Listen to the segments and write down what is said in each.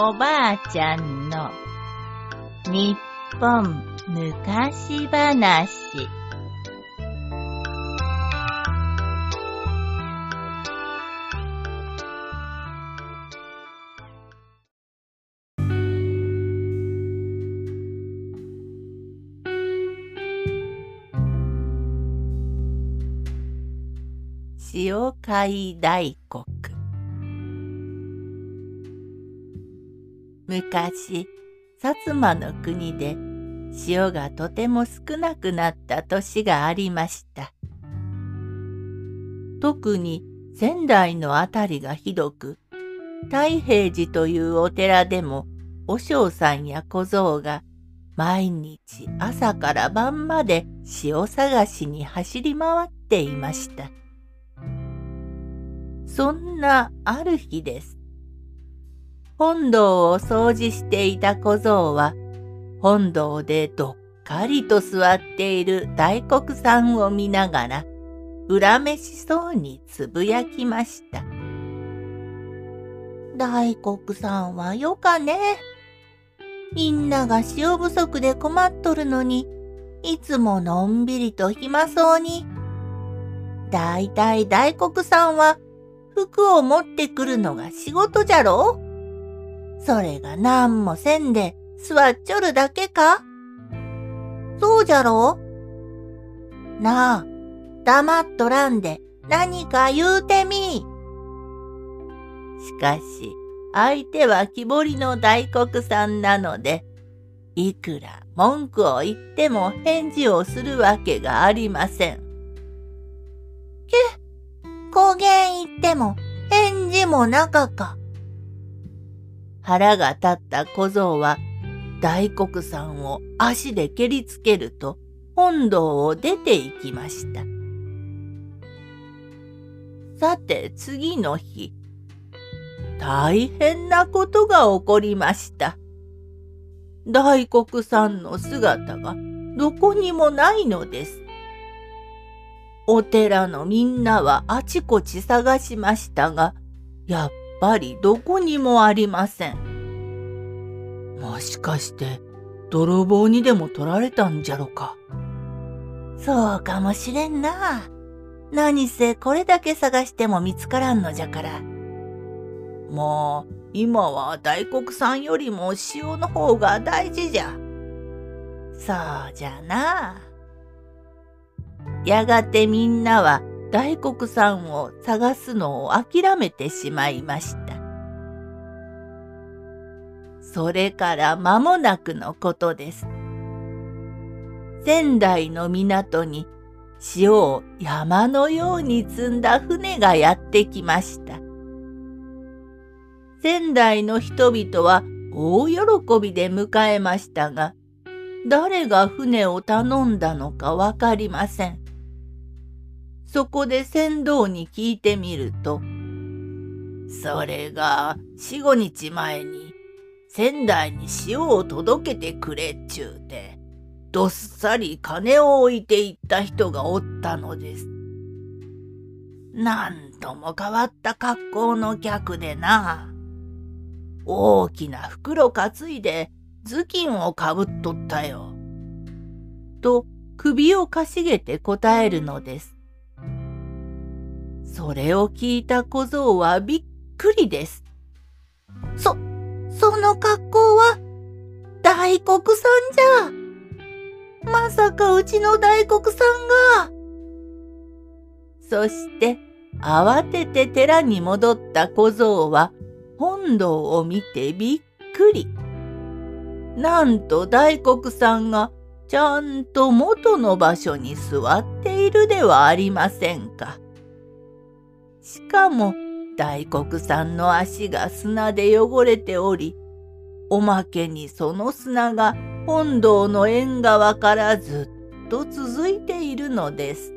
おばあちゃんの日本昔話。塩貝大国。昔薩摩の国で塩がとても少なくなった年がありました特に仙台のあたりがひどく太平寺というお寺でも和尚さんや小僧が毎日朝から晩まで塩探しに走り回っていました。そんなある日です。本堂を掃除していた小僧は、本堂でどっかりと座っている大黒さんを見ながら、恨めしそうにつぶやきました。大黒さんはよかね。みんなが塩不足で困っとるのに、いつものんびりと暇そうに。だいたい大黒さんは服を持ってくるのが仕事じゃろそれが何もせんで座っちょるだけか？そうじゃろ？なあ、黙っとらんで何か言うてみ。しかし、相手は木彫りの大黒さんなので、いくら文句を言っても返事をするわけがありません。け、公言言っても返事もなかか。腹が立った小僧は大黒さんを足で蹴りつけると本堂を出て行きました。さて次の日、大変なことが起こりました。大黒さんの姿がどこにもないのです。お寺のみんなはあちこち探しましたが、やっぱりどこにもありません。もしかして泥棒にでも取られたんじゃろか？そうかもしれんな。何せこれだけ探しても見つからんのじゃから。もう今は大黒さんよりも塩の方が大事じゃ。そうじゃな。やがてみんなは大黒さんを探すのを諦めてしまいました。それから間もなくのことです。仙台の港に塩を山のように積んだ船がやってきました。仙台の人々は大喜びで迎えましたが、誰が船を頼んだのかわかりません。そこで船頭に聞いてみると、それが四五日前に仙台に塩を届けてくれっちゅうて、どっさり金を置いていった人がおったのです。なんとも変わった格好の客でな。大きな袋担いで頭巾をかぶっとったよ。と首をかしげて答えるのです。それを聞いた小僧はびっくりです。そ、その格好は大黒さんじゃ。まさかうちの大黒さんが。そして慌てて寺に戻った小僧は本堂を見てびっくり。なんと大黒さんがちゃんと元の場所に座っているではありませんか。しかも大黒さんの足が砂で汚れており、おまけにその砂が本堂の縁側からずっと続いているのです。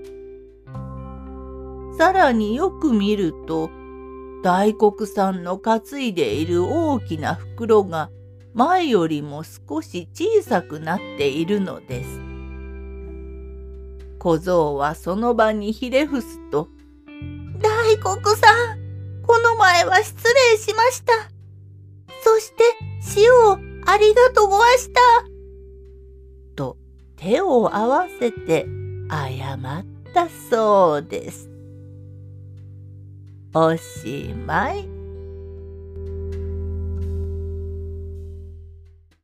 さらによく見ると、大黒さんの担いでいる大きな袋が前よりも少し小さくなっているのです。小僧はその場にひれ伏すと、大黒さん、この前は失礼しました。そして死をありがとうごわした。と手を合わせて謝ったそうです。おしまい。